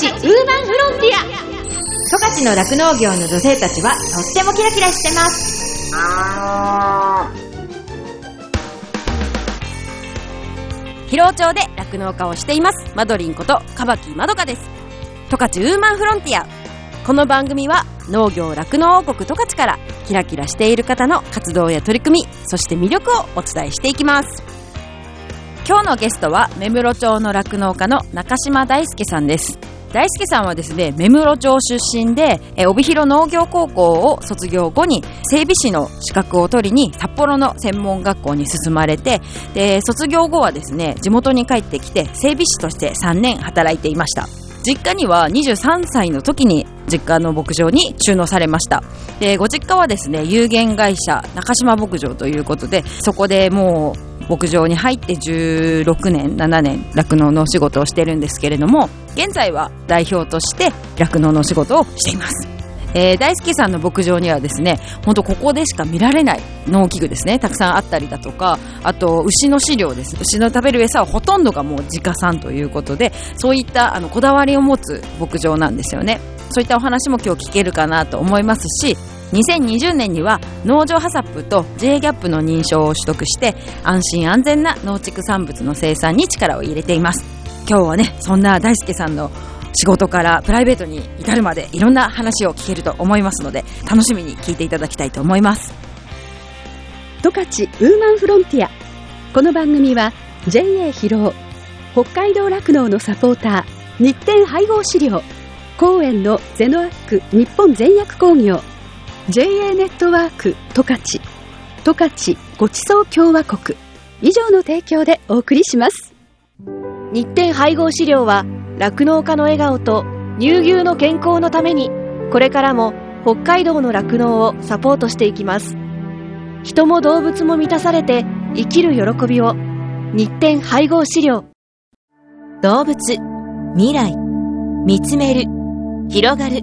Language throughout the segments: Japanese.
チウーマンフロンティア。十勝の酪農業の女性たちはとってもキラキラしてます。広尾町で酪農家をしています。マドリンことカバキまどかです。十勝ウーマンフロンティア。この番組は農業酪農王国十勝からキラキラしている方の活動や取り組みそして魅力をお伝えしていきます。今日のゲストは目室町の酪農家の中島大輔さんです大輔さんはですね目室町出身でえ帯広農業高校を卒業後に整備士の資格を取りに札幌の専門学校に進まれてで卒業後はですね地元に帰ってきて整備士として3年働いていました。実家には23歳の時に実家の牧場に収納されました。でご実家はですね有限会社中島牧場ということでそこでもう牧場に入って16年7年酪農のお仕事をしてるんですけれども現在は代表として酪農のお仕事をしています。えー、大輔さんの牧場にはですね本当ここでしか見られない農機具ですねたくさんあったりだとかあと牛の飼料です。牛の食べる餌はほとんどがもう自家産ということでそういったあのこだわりを持つ牧場なんですよね。そういったお話も今日聞けるかなと思いますし2020年には農場ハサップと J ギャップの認証を取得して安心安全な農畜産物の生産に力を入れています。今日はねそんな大輔さんの仕事からプライベートに至るまでいろんな話を聞けると思いますので楽しみに聞いていただきたいと思います。十勝ウーマンフロンティア。この番組は JA 広尾北海道酪農のサポーター日展配合飼料公園のゼノアック日本全薬工業 JA ネットワーク十勝。十勝ごちそう共和国。以上の提供でお送りします。日展配合飼料は酪農家の笑顔と乳牛の健康のためにこれからも北海道の酪農をサポートしていきます。人も動物も満たされて生きる喜びを。日展配合飼料。動物未来見つめる広がる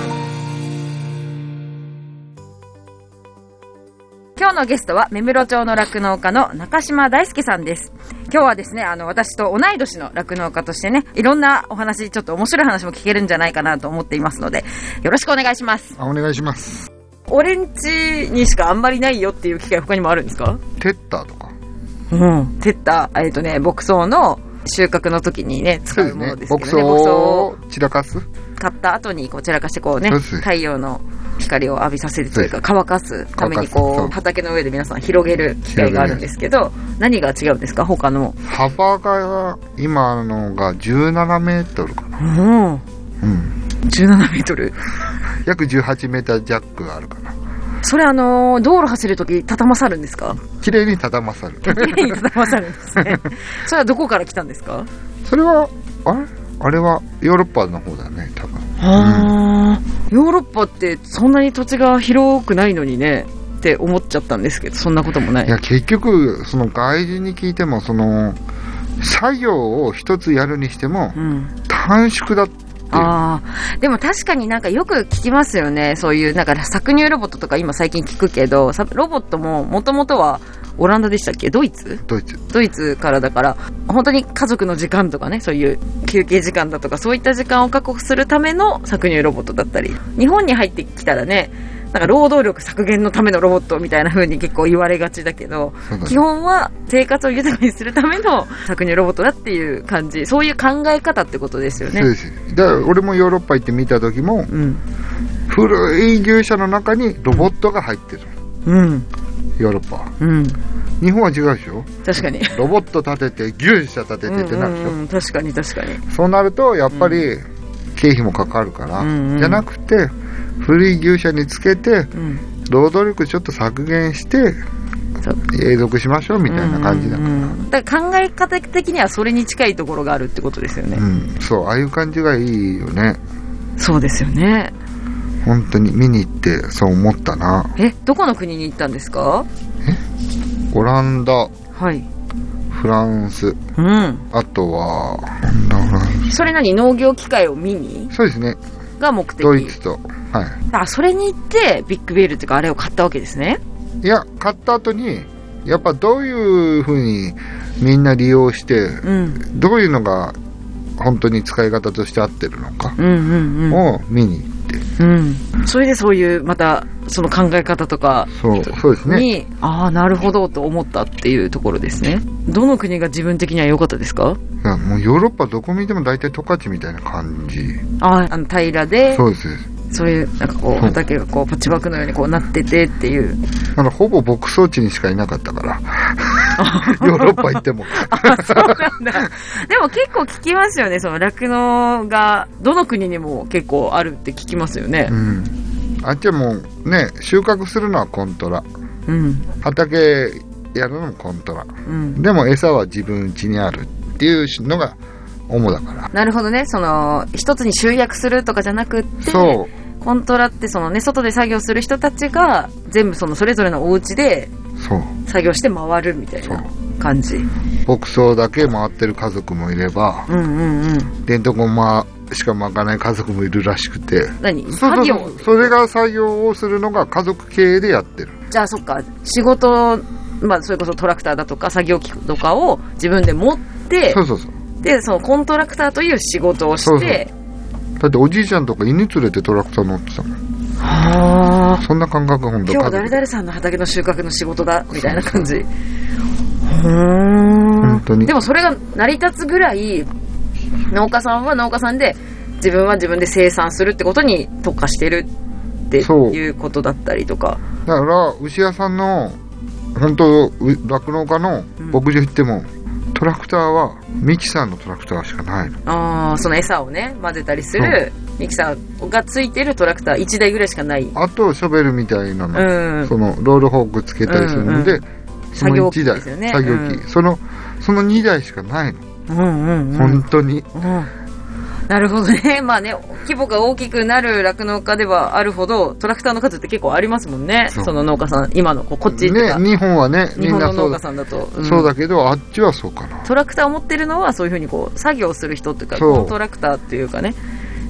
今日のゲストは目室町の酪農家の中島大輔さんです。今日はですねあの私と同い年の酪農家としてねいろんなお話ちょっと面白い話も聞けるんじゃないかなと思っていますのでよろしくお願いします。あお願いします。俺んちにしかあんまりないよっていう機会他にもあるんですか？テッターとか。うん。テッタえっ、とね牧草の収穫の時にね使うものですけどね。牧草を散らかす？買った後にこう散らかしてこうね太陽の光を浴びさせるというか乾かすためにこう畑の上で皆さん広げる機会があるんですけど何が違うんですか？他の。幅が今のが17メートルかな。うん。うん。17メートル？約18メータージャックがあるかなそれあのー道路走るとき畳まさるんですか？綺麗に畳まさる。綺麗に畳まさるんですね。それはどこから来たんですか？それはあれ？あれはヨーロッパの方だね多分。あー。ヨーロッパってそんなに土地が広くないのにねって思っちゃったんですけどそんなこともない。いや結局その外人に聞いてもその作業を一つやるにしてもうん。短縮だってああ、でも確かになんかよく聞きますよね。そういう、なんか搾乳ロボットとか今最近聞くけど、さロボットももともとはオランダでしたっけ？ドイツ？ドイツ。ドイツからだから、本当に家族の時間とかね、そういう休憩時間だとか、そういった時間を確保するための搾乳ロボットだったり、日本に入ってきたらね、なんか労働力削減のためのロボットみたいな風に結構言われがちだけど、基本は生活を豊かにするための搾乳ロボットだっていう感じ、そういう考え方ってことですよねそう。ですだから俺もヨーロッパ行って見た時もうん。古い牛舎の中にロボットが入ってるうん。ヨーロッパはうん。日本は違うでしょ？確かに。ロボット立てて牛舎立ててってなるでしょ、うんうんうん確かに確かに。そうなるとやっぱり経費もかかるから、うんうんじゃなくて古い牛舎につけてうん。労働力ちょっと削減して永続しましょうみたいな感じだから、うんうんうんだから考え方的にはそれに近いところがあるってことですよね。うん、そう、ああいう感じがいいよね。そうですよね。本当に見に行ってそう思ったな。え、どこの国に行ったんですか？オランダ、はい。フランス、うん。あとは、それ何？農業機械を見に？ス。そうですね。が目的ドイツと。はあ、それに行って、ビッグベールっていうか、あれを買ったわけですね。い。いや、買った後に、やっぱどういう風にみんな利用して、うん。どういうのが本当に使い方として合ってるのかうんうんうん。を見に行って、うん。それでそういう、また、その考え方とかそう、そうですね。に、ああ、なるほどと思ったっていうところですね。どの国が自分的には良かったですか？いやもうヨーロッパどこ見ても大体十勝みたいな感じ。ああ、あの平らで、そうです。そういう、なんかこう、畑がこう、パッチワークのようにこうなっててっていう。あの、ほぼ牧草地にしかいなかったから。ヨーロッパ行っても。あ、そうなんだ。でも結構聞きますよね、その酪農が、どの国にも結構あるって聞きますよねう。ん。あっちはもうね、収穫するのはコントラ。うん。畑やるのもコントラ。うん。でも餌は自分家にあるっていうのが主だから。なるほどね、その、一つに集約するとかじゃなくって、そう。コントラってそのね、外で作業する人たちが、全部そのそれぞれのお家でそう。作業して回るみたいそうな。感じ。牧草だけ回ってる家族もいれば、うんうんうん。電動ましか巻かない家族もいるらしくて。何？そうそう作業？そうそれが作業をするのが家族経営でやってる。じゃあそっか、仕事、まあそれこそトラクターだとか作業機とかを自分で持ってそ、うそうそう。で、そのコントラクターという仕事をそうそうして、だっておじいちゃんとか犬連れてトラクター乗ってたもん。はあ。そんな感覚ほんと今日誰々さんの畑の収穫の仕事だ、みたいな感じ。う本当にでもそれが成り立つぐらい、農家さんは農家さんで、自分は自分で生産するってことに特化してるっていうことだったりとか。だから、牛屋さんの、本当酪農家の牧場行っても、トラクターは、ミキサーのトラクターしかないの。ああ、その餌をね、混ぜたりする、ミキサーがついてるトラクター1台ぐらいしかない。あと、ショベルみたいなの、うん。その、ロールホークつけたりするので、うんその1台、作業機ねうんその、その2台しかないの。うんうんうん。本当に。うんなるほどね。まあね、規模が大きくなる酪農家ではあるほど、トラクターの数って結構ありますもんね。その農家さん、今のここっちね、日本はね、み日本の農家さんだと。んそうだけど、あっちはそうかな。トラクターを持ってるのはそういうふうにこう、作業する人っていうか、そうコントラクターっていうかね、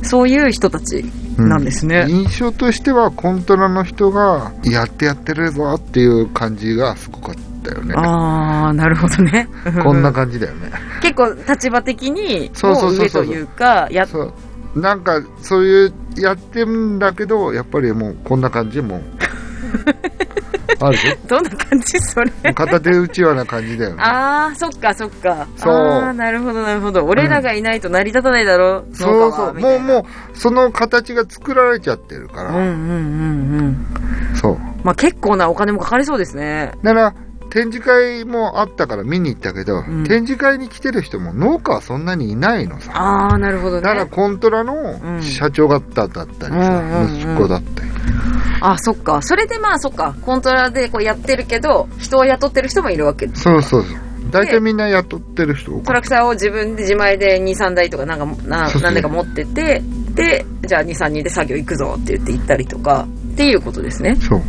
そういう人たちなんですね。印象としては、コントラの人が、やってやってるぞっていう感じがすごかったよね。ああ、なるほどね。こんな感じだよね。結構立場的に、そうそうもうそうそう上というか、やっそう。なんか、そういう、やってるんだけど、やっぱりもう、こんな感じも、あるでどんな感じそれ？片手打ちような感じだよね。ああ、そっかそっか。そうああ、なるほどなるほど。俺らがいないと成り立たないだろ、うそう。家はみたいなもうもう、その形が作られちゃってるから。うんうんうんうん。そう。まあ結構なお金もかかりそうですね。だから、展示会もあったから見に行ったけど、ん展示会に来てる人も農家はそんなにいないのさ。ああ、なるほどね。だからコントラうのん社長方だったりさ、うんうんうん息子だったり。あ、そっか。それでまあそっか。コントラでこうやってるけど、人を雇ってる人もいるわけ。そうそうそう。大体みんな雇ってる人トラクターを自分で自前で2、3台とかなんか、な何台か持ってて、で、じゃあ2、3人で作業行くぞって言って行ったりとか、っていうことですね。た。そう。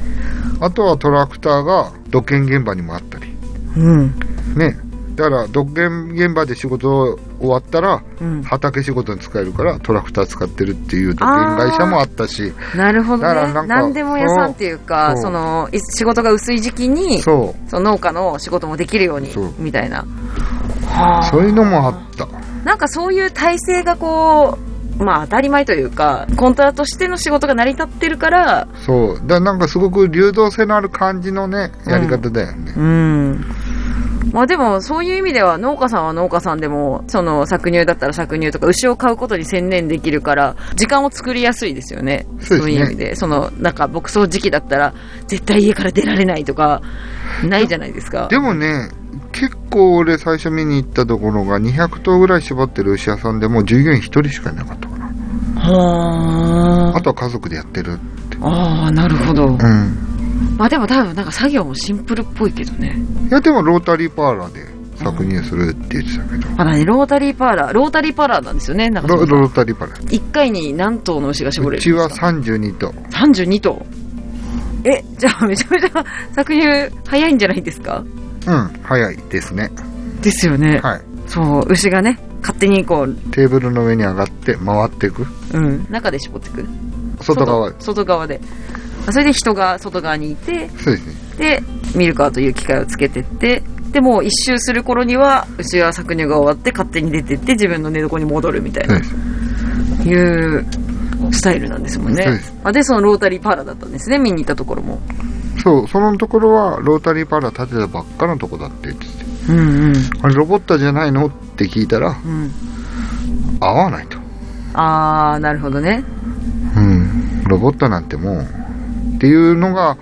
あとはトラクターが土建現場にもあったり。うん。ね。だから土建現場で仕事終わったら、うん。畑仕事に使えるからトラクター使ってるっていう土建会社もあったし、なるほどね。だからなんか何でも屋さんっていうか、その、い仕事が薄い時期に、そその農家の仕事もできるようにみたいな。う。そういうのもあった。なんかそういう体制がこう、まあ当たり前というか、コントラとしての仕事が成り立ってるから、そう。だからなんかすごく流動性のある感じのね、やり方だよね。うん。まあでも、そういう意味では農家さんは農家さんでも、その搾乳だったら搾乳とか牛を飼うことに専念できるから、時間を作りやすいですよね。そうねいう意味で。その、なんか牧草時期だったら、絶対家から出られないとか、ないじゃないですか。でもね、結構俺最初見に行ったところが200頭ぐらい絞ってる牛屋さんでも従業員1人しかいなかったかな。はあとは家族でやってるって。ああ、なるほど。うん。まあでも多分なんか作業もシンプルっぽいけどね。いやでもロータリーパーラーで搾乳するって言ってたけど。まだね、ロータリーパーラー、ロータリーパーラーなんですよね、なんかロロータリーパラ。1回に何頭の牛が絞れるんうちはですか32頭。32頭。え、じゃあめちゃめちゃ搾乳早いんじゃないですか？うん、早いですね。ですよね。はい。そう、牛がね、勝手にこう、テーブルの上に上がって回っていく。うん、中で絞ってくる。外側。外外側で。あそれで人が外側にいて、そうですね。で、ミルカーという機械をつけてって、でもう一周する頃には、牛は搾乳が終わって勝手に出てって自分の寝床に戻るみたいな。いうスタイルなんですもんねそうです。あで、そのロータリーパーラーだったんですね、見に行ったところも。そう、そのところはロータリーパラ建てたばっかのとこだって言ってて。うんうん。あれロボットじゃないの？って聞いたら、うん。合わないと。あー、なるほどね。うん。ロボットなんてもう、っていうのが、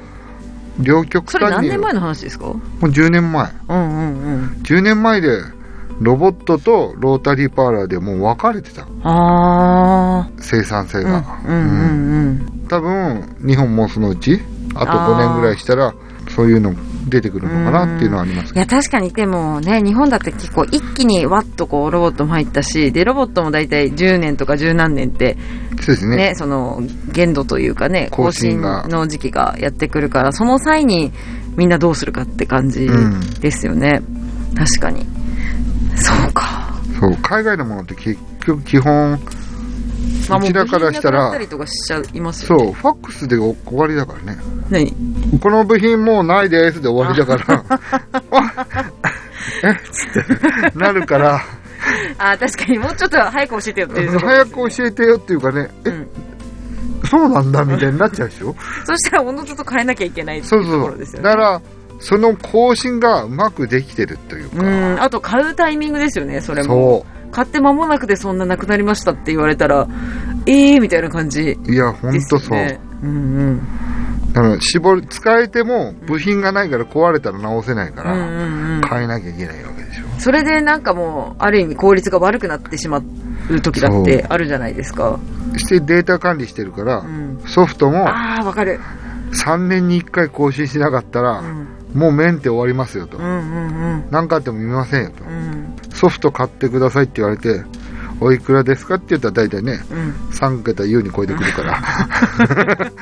両極それ端に。何年前の話ですか？もう10年前。うんうんうん。10年前で、ロボットとロータリーパーラーでもう分かれてた。あ生産性ー。が。うんうんうんうん。多分、日本もそのうち、あとあー5年ぐらいしたら、そういうの出てくるのかなっていうのはありますいや、確かに、でもね、日本だって結構一気にワッとこうロボットも入ったし、で、ロボットも大体10年とか10何年って、そうですね。ね、その、限度というかね、更更新の時期がやってくるから、その際にみんなどうするかって感じうんですよね。確かに。そうか。そう、海外のものって結局基本、まあもううちらからしたら部品なくなったりとかしちゃいますよね。そう、ファックスで終わりだからね。何？この部品もうないですで終わりだから、あ え？っつってなるから、あー、確かにもうちょっと早く教えてよっていうところ早く教えてよっていうかね、え、うんそうなんだみたいになっちゃうでしょ？そしたらおのずと変えなきゃいけないっていううそそう。ところですよね。だから、その更新がうまくできてるというか、うん、あと買うタイミングですよね、それも。そ買って間もなくでそんななくなりましたって言われたら、えーみたいな感じう。いや、ほんとそう。よね。うんうん。だから、絞り、使えても部品がないから壊れたら直せないから。変えなきゃいけないわけでしょ。それでなんかもう、ある意味効率が悪くなってしまう時だってあるじゃないですか。してデータ管理してるから、うん。ソフトもああ、わかる。3年に1回更新しなかったら、うん。もうメンテ終わりますよと。何かあっても見ませんよと。うん。ソフト買ってくださいって言われて、おいくらですかって言ったら大体ね、うん。3桁優に超えてくるから。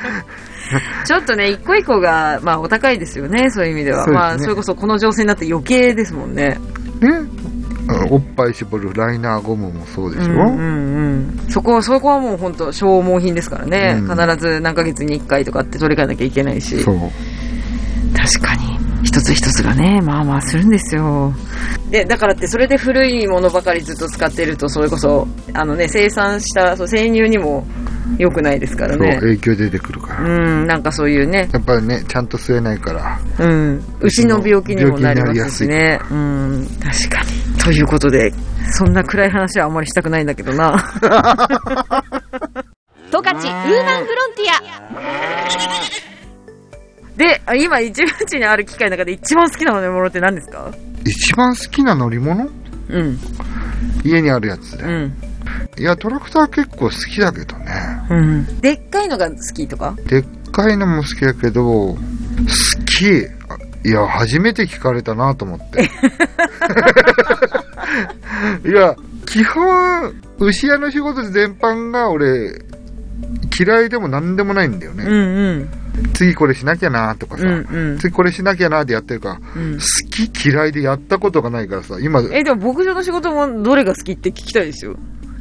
ちょっとね、一個一個が、まあ、お高いですよね、そういう意味では。ねまあ、それこそこの情勢になって余計ですもんね。ねおっぱい絞るライナーゴムもそうでしょ、うんうんうん。そこ、そこはもう本当消耗品ですからね。うん必ず何ヶ月に一回とかって取り替えなきゃいけないし。そう。確かに。一つ一つがね、まあまあするんですよ。で、だからってそれで古いものばかりずっと使ってると、それこそ、あのね、生産した、そう、生乳にも良くないですからそう、ね。影響出てくるから。うん、なんかそういうね、やっぱりね、ちゃんと吸えないから。うん、牛の病気にもなりますしね。うん、確かに。ということで、そんな暗い話はあんまりしたくないんだけどな。トカチウーマンフロンティで、あ今、一番地にある機械の中で一番好きな乗り物って何ですか？一番好きな乗り物？うん、家にあるやつで。うん、いや、トラクター結構好きだけどね。うん。でっかいのが好きとか？でっかいのも好きだけど、好き。あいや、初めて聞かれたなと思って。いや、基本、牛屋の仕事全般が俺、嫌いでも何でもないんだよね。うん、うん、次これしなきゃなとかさ、うん、うん。次これしなきゃなでやってるから、うん好き嫌いでやったことがないからさ、今、え、でも牧場の仕事もどれが好きって聞きたいですよ。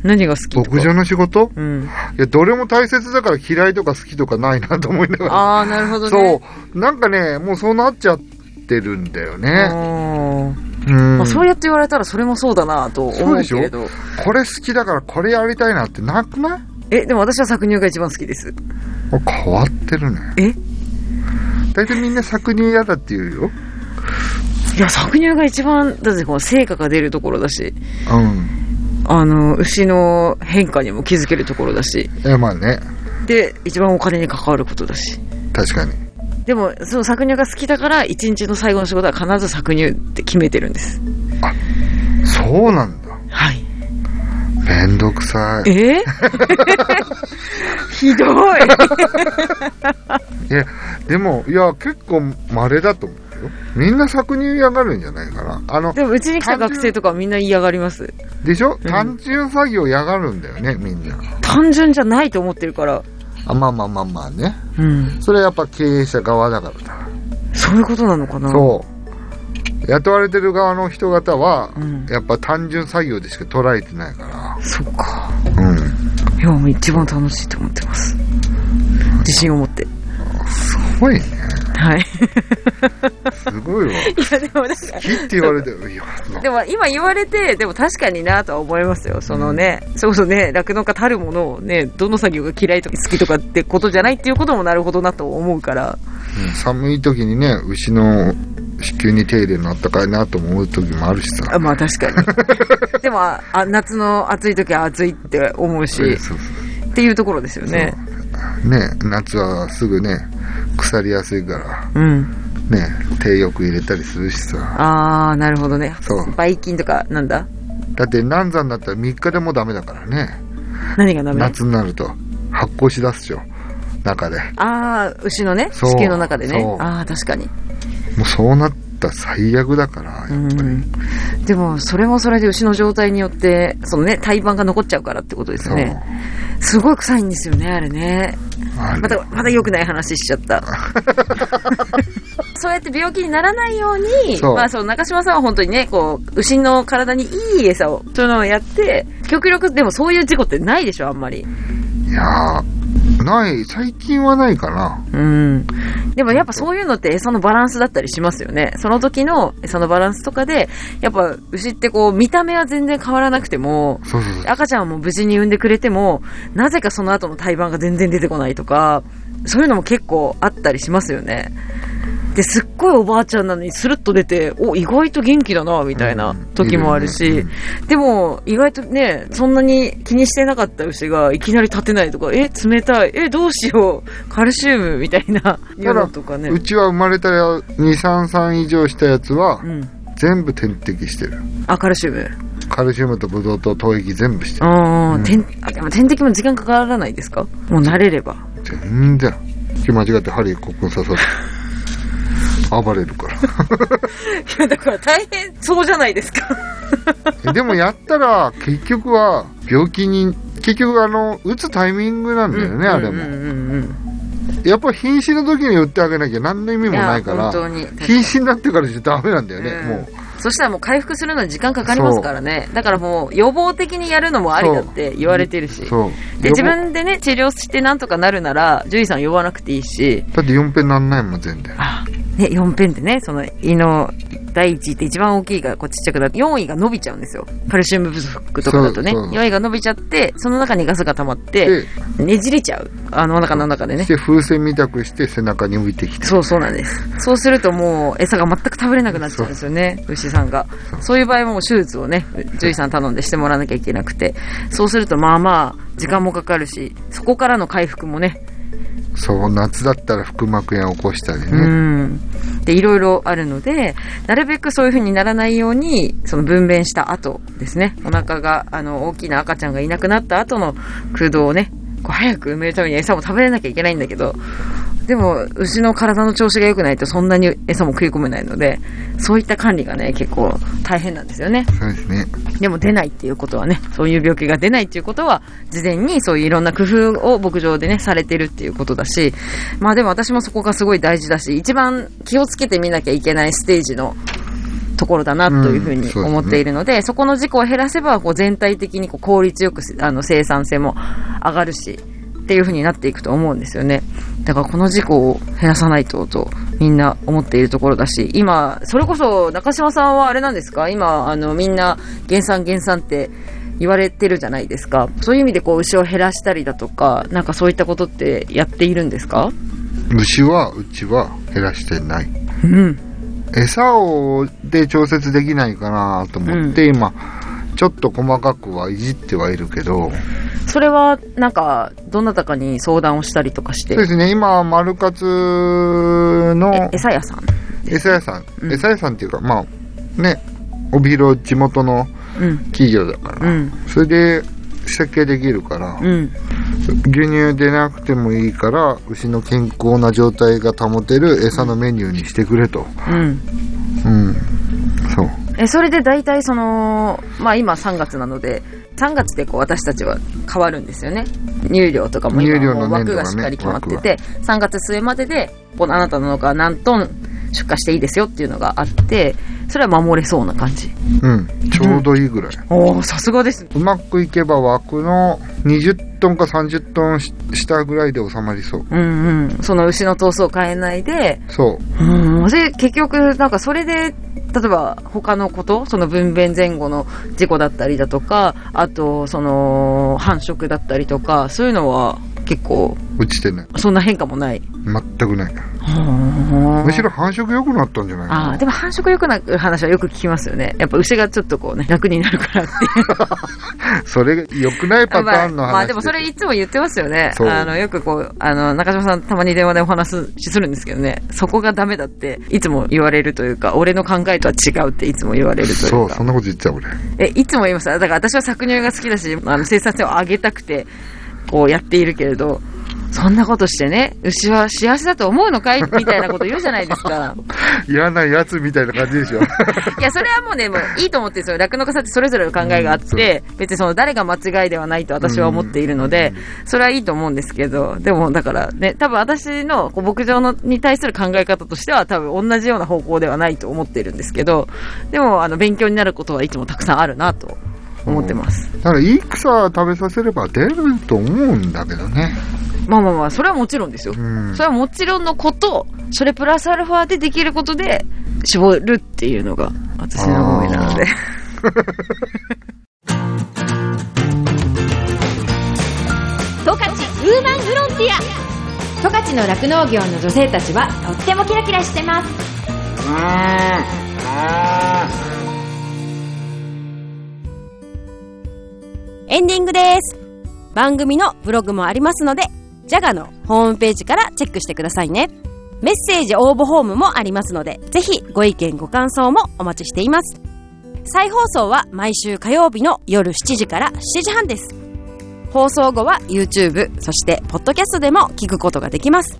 何が好き。牧場の仕事？うん。いや、どれも大切だから嫌いとか好きとかないなと思いながら。ああ、なるほどね。そう。なんかね、もうそうなっちゃってるんだよね。あうんまあ、そうやって言われたらそれもそうだなと思うけれど。これ好きだからこれやりたいなってなくない？え、でも私は搾乳が一番好きです。あ変わってるね。え？大体みんな搾乳嫌だって言うよ。いや、搾乳が一番、だってこの成果が出るところだし、うん。あの、牛の変化にも気づけるところだし、いや、まあね。で、一番お金に関わることだし。確かに。でも、その搾乳が好きだから、一日の最後の仕事は必ず搾乳って決めてるんです。そうなんだ。はい。めんどくさい。え？ひどい いや、でも、いや、結構稀だと思うよ。みんな搾乳嫌がるんじゃないかな。あの、でもうちに来た学生とかはみんな嫌がります。でしょ？うん単純作業嫌がるんだよね、みんな。単純じゃないと思ってるから。あ、まあまあまあまあね。うん。それはやっぱ経営者側だからだ。そういうことなのかな？そう。雇われてる側の人方は、うんやっぱ単純作業でしか捉えてないかそうか。ら。うん。いや、もう一番楽しいと思ってます。自信を持って。すごいね。はい。すごいわ。いや、でもなんか、好きって言われて、いや、なでも今言われて、でも確かになとは思いますよ。そのね、そうそうね、酪農家たるものをね、どの作業が嫌いとか好きとかってことじゃないっていうこともなるほどなと思うから。うん寒い時にね、牛の子宮に手入れるのあったかいなと思う時もあるしさ。あまあ確かに。でもあ、あ夏の暑い時は暑いって思うし、そうそうっていうところですよね。ね、夏はすぐね、腐りやすいから、うん。ね、手よく入れたりするしさ。あー、なるほどね。そうばい菌とか、なんだ？だって難産だったら3日でもダメだからね。何がダメ？夏になると発酵しだすでしょ。中で。あー、牛のね、そう子宮の中でねあー、確かに。もうそうなったら最悪だから、やっぱり。うん。でも、それもそれで牛の状態によって、そのね、胎盤が残っちゃうからってことですね。すごい臭いんですよね、あれね。あれまた、また良くない話しちゃった。そうやって病気にならないように、そうまあそう、中島さんは本当にね、こう、牛の体にいい餌を、そういうのをやって、極力、でもそういう事故ってないでしょ、あんまり。いやー、ない、最近はないかな。うん。でもやっぱそういうのって餌のバランスだったりしますよね。その時の餌のバランスとかで、やっぱ牛ってこう、見た目は全然変わらなくても、そうそうそう。赤ちゃんも無事に産んでくれても、なぜかその後の胎盤が全然出てこないとか、そういうのも結構あったりしますよね。で、すっごいおばあちゃんなのにスルッと出て、お、意外と元気だな、みたいな時もあるし、でも、意外とね、そんなに気にしてなかった牛がいきなり立てないとか、え、冷たい、え、どうしよう、カルシウムみたいな、いうのとかね。うちは生まれたら2、3、3以上したやつはう、ん。全部点滴してる。あ、カルシウム。カルシウムとブドウと糖液全部してる。ああ、うん点、滴も時間かからないですか？もう慣れれば。全然。間違って針コップに刺さって。暴れるから。いや、だから大変そうじゃないですか。えでもやったら、結局は、病気に、結局あの、打つタイミングなんだよね、あれも。うんうんうんやっぱ瀕死の時に打ってあげなきゃ何の意味うん。もないから。瀕死になってからじゃダメなんだよね、うんもう。そしたらもう回復するのに時間かかりますからね。だからもう予防的にやるのもありだって言われてるし。で、自分でね、治療してなんとかなるなら、獣医さん呼ばなくていいし、だって4ペンなんないもん、全然。あ、ね、4ペンってね、その胃の第1位って一番大きいからこうちっちゃくなって、4位が伸びちゃうんですよ。カルシウム不足とかだとね。そうそう4位が伸びちゃって、その中にガスが溜まって、で、ねじれちゃう。あのお腹の中でねし。て風船みたくして背中に浮いてきて。そうそうなんです。そうするともう餌が全く食べれなくなっちゃうんですよね、牛さんが。そういう場合はもう手術をね、獣医さん頼んでしてもらわなきゃいけなくて。そうするとまあまあ、時間もかかるし、そこからの回復もね、そう、夏だったら腹膜炎を起こしたりね。で、いろいろあるので、なるべくそういうふうにならないように、その分娩した後ですね、お腹が、あの、大きな赤ちゃんがいなくなった後の空洞をね、こう早く埋めるために餌も食べれなきゃいけないんだけど、でも、牛の体の調子が良くないとそんなに餌も食い込めないので、そういった管理がね、結構大変なんですよね。そうですね。でも出ないっていうことはね、そういう病気が出ないっていうことは、事前にそういういろんな工夫を牧場でね、されてるっていうことだし、まあでも私もそこがすごい大事だし、一番気をつけてみなきゃいけないステージのところだなというふうに思っているので、そこの事故を減らせば、こう全体的にこう効率よくあの生産性も上がるし、っていうふうになっていくと思うんですよね。だからこの事故を減らさないととみんな思っているところだし、今、それこそ中島さんはあれなんですか？今、あのみんな減産減産って言われてるじゃないですか。そういう意味でこう牛を減らしたりだとか、なんかそういったことってやっているんですか？牛は、うちは減らしてない。うん。餌をで調節できないかなと思って、今、ちょっと細かくはいじってはいるけど、それは、なんか、どなたかに相談をしたりとかしてそう、ですね、今、マルカツのえ餌屋さん。餌屋さん、うん餌屋さんっていうか、まあ、ね、帯広地元のうん。企業だから、うん。それで設計できるから、うん。牛乳出なくてもいいから、牛の健康な状態が保てる餌のメニューにしてくれとうん。うん。そう。え、それで大体その、まあ今3月なので、3月でこう私たちは変わるんですよね。入寮とかも今も枠がしっかり決まってて、3月末までで、このあなたの農家は何トン出荷していいですよっていうのがあって、それは守れそうな感じ。うん。ちょうどいいぐらい。おおさすがですね。うまくいけば枠の20トンか30トンし下ぐらいで収まりそう。うんうん。その牛の頭数を変えないで、そう。うん。で、結局、なんかそれで、例えば他のこと、その分娩前後の事故だったりだとか、あと、その、繁殖だったりとか、そういうのは結構、落ちてない。そんな変化もない。全くない。むむしろ繁殖良くなったんじゃないああ、でも繁殖良くなる話はよく聞きますよね。やっぱ牛がちょっとこうね、楽になるからっていう。それが良くないパターンの話。まあ、まあでもそれいつも言ってますよね。あの、よくこう、あの、中島さんたまに電話でお話しするんですけどね、そこがダメだっていつも言われるというか、俺の考えとは違うっていつも言われるというか。そう、そんなこと言ってた俺。え、いつも言います。だから私は搾乳が好きだし、あの、生産性を上げたくて、こうやっているけれど、そんなことしてね、牛は幸せだと思うのかい？みたいなこと言うじゃないですか。嫌なやつみたいな感じでしょ。いや、それはもうね、もういいと思ってるんですよ。酪農家さんってそれぞれの考えがあって、別にその誰が間違いではないと私は思っているので、それはいいと思うんですけど、でもだからね、多分私の牧場のに対する考え方としては多分同じような方向ではないと思っているんですけど、でもあの勉強になることはいつもたくさんあるなと思ってます。だからいい草食べさせれば出ると思うんだけどね。まあまあまあ、それはもちろんですよ。うんそ。れはもちろんのこと、それプラスアルファでできることで絞るっていうのが私の思いなので。十勝ウーマンフロンティア十勝の酪農業の女性たちはとってもキラキラしてますエンディングです。番組のブログもありますので、ジャガのホームページからチェックしてくださいね。メッセージ応募フォームもありますので、ぜひご意見ご感想もお待ちしています。再放送は毎週火曜日の夜7時から7時半です。放送後は YouTube、そしてポッドキャストでも聞くことができます。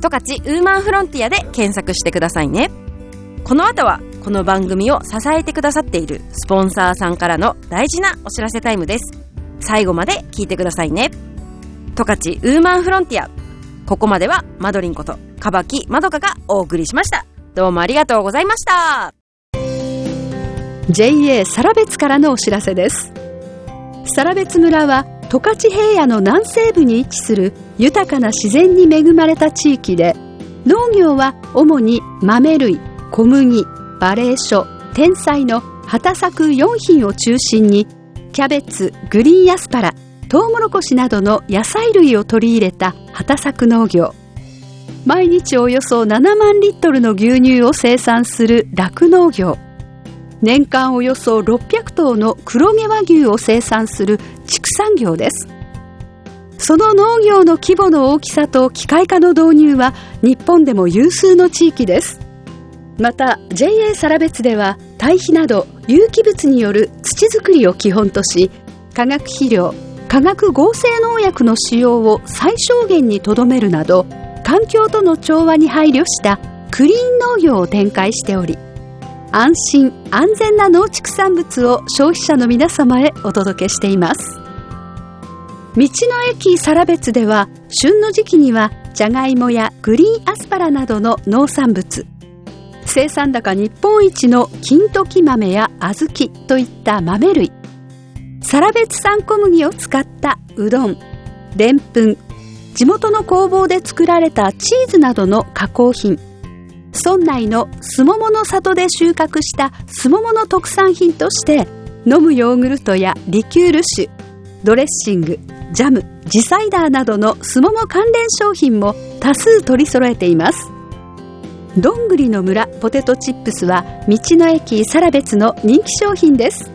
十勝ウーマンフロンティアで検索してくださいね。この後はこの番組を支えてくださっているスポンサーさんからの大事なお知らせタイムです。最後まで聞いてくださいね。十勝ウーマンフロンティア。ここまではマドリンこと、かばきまどかがお送りしました。どうもありがとうございました。JA サラベツからのお知らせですサラベツ村は十勝平野の南西部に位置する豊かな自然に恵まれた地域で農業は主に豆類小麦バレー書天才の畑作4品を中心にキャベツグリーンアスパラトウモロコシなどの野菜類を取り入れた畑作農業。毎日およそ7万リットルの牛乳を生産する酪農業。年間およそ600頭の黒毛和牛を生産する畜産業です。その農業の規模の大きさと機械化の導入は日本でも有数の地域です。また JA サラベツでは堆肥など有機物による土作りを基本とし化学肥料化学合成農薬の使用を最小限にとどめるなど環境との調和に配慮したクリーン農業を展開しており安心安全な農畜産物を消費者の皆様へお届けしています。道の駅サラベツでは旬の時期にはじゃがいもやグリーンアスパラなどの農産物生産高日本一の金時豆や小豆といった豆類。サラベツ産小麦を使ったうどん。でんぷん。地元の工房で作られたチーズなどの加工品。村内のすももの里で収穫したすももの特産品として飲むヨーグルトやリキュール酒ドレッシングジャムジサイダーなどのすもも関連商品も多数取り揃えています。どんぐりの村ポテトチップスは道の駅サラベツの人気商品です。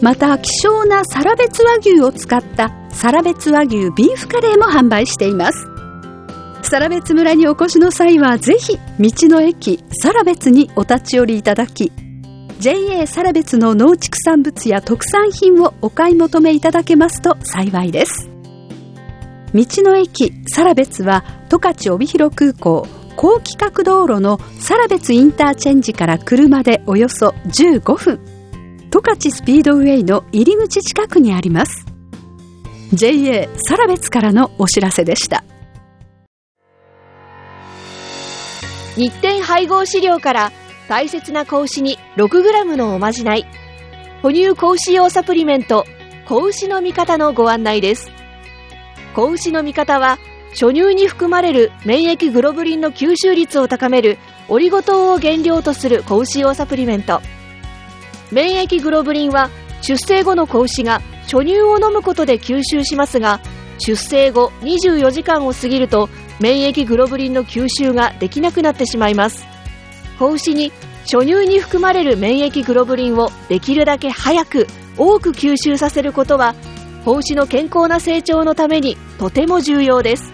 また希少なサラベツ和牛を使ったサラベツ和牛ビーフカレーも販売しています。サラベツ村にお越しの際はぜひ道の駅サラベツにお立ち寄りいただき JA サラベツの農畜産物や特産品をお買い求めいただけますと幸いです。道の駅サラベツは十勝帯広空港高規格道路の更別インターチェンジから車でおよそ15分。十勝スピードウェイの入り口近くにあります。JA 更別からのお知らせでした。日展配合飼料から大切な子牛に 6g のおまじない。哺乳子牛用サプリメント子牛の味方のご案内です。子牛の味方は初乳に含まれる免疫グロブリンの吸収率を高めるオリゴ糖を原料とする子牛用サプリメント。免疫グロブリンは出生後の子牛が初乳を飲むことで吸収しますが出生後24時間を過ぎると免疫グロブリンの吸収ができなくなってしまいます。子牛に初乳に含まれる免疫グロブリンをできるだけ早く多く吸収させることは子牛の健康な成長のためにとても重要です。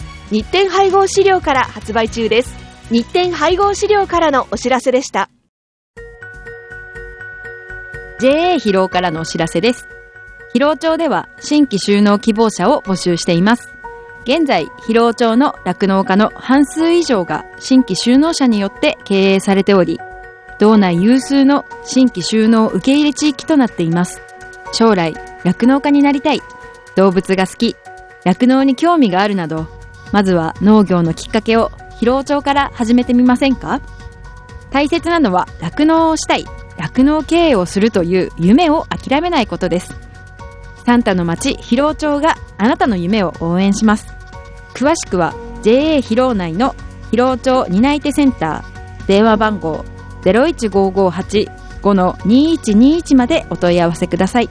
日展配合飼料から発売中です日展配合飼料からのお知らせでした JA 疲労からのお知らせです。疲労町では新規収納希望者を募集しています。現在、疲労町の酪農家の半数以上が新規収納者によって経営されており、道内有数の新規収納受け入れ地域となっています。将来、酪農家になりたい、動物が好き、酪農に興味があるなど、まずは農業のきっかけを疲労町から始めてみませんか？大切なのは酪農をしたい、酪農経営をするという夢を諦めないことです。サンタの町広尾町があなたの夢を応援します。詳しくは JA 広尾内の広尾町担い手センター電話番号01558-2121までお問い合わせください。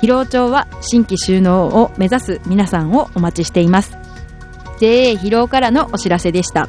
広尾町は新規収納を目指す皆さんをお待ちしています。JA 広尾からのお知らせでした。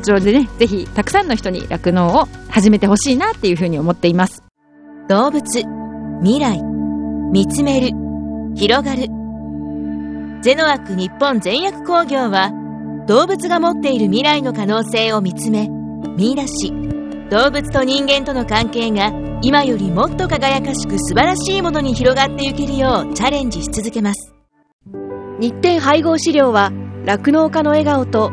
町でねぜひたくさんの人に酪農を始めてほしいなっていう風に思っています。動物未来見つめる広がる。ゼノアック日本全薬工業は動物が持っている未来の可能性を見つめ見出し。動物と人間との関係が今よりもっと輝かしく素晴らしいものに広がっていけるようチャレンジし続けます。日展配合飼料は酪農家の笑顔と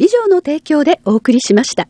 以上の提供でお送りしました。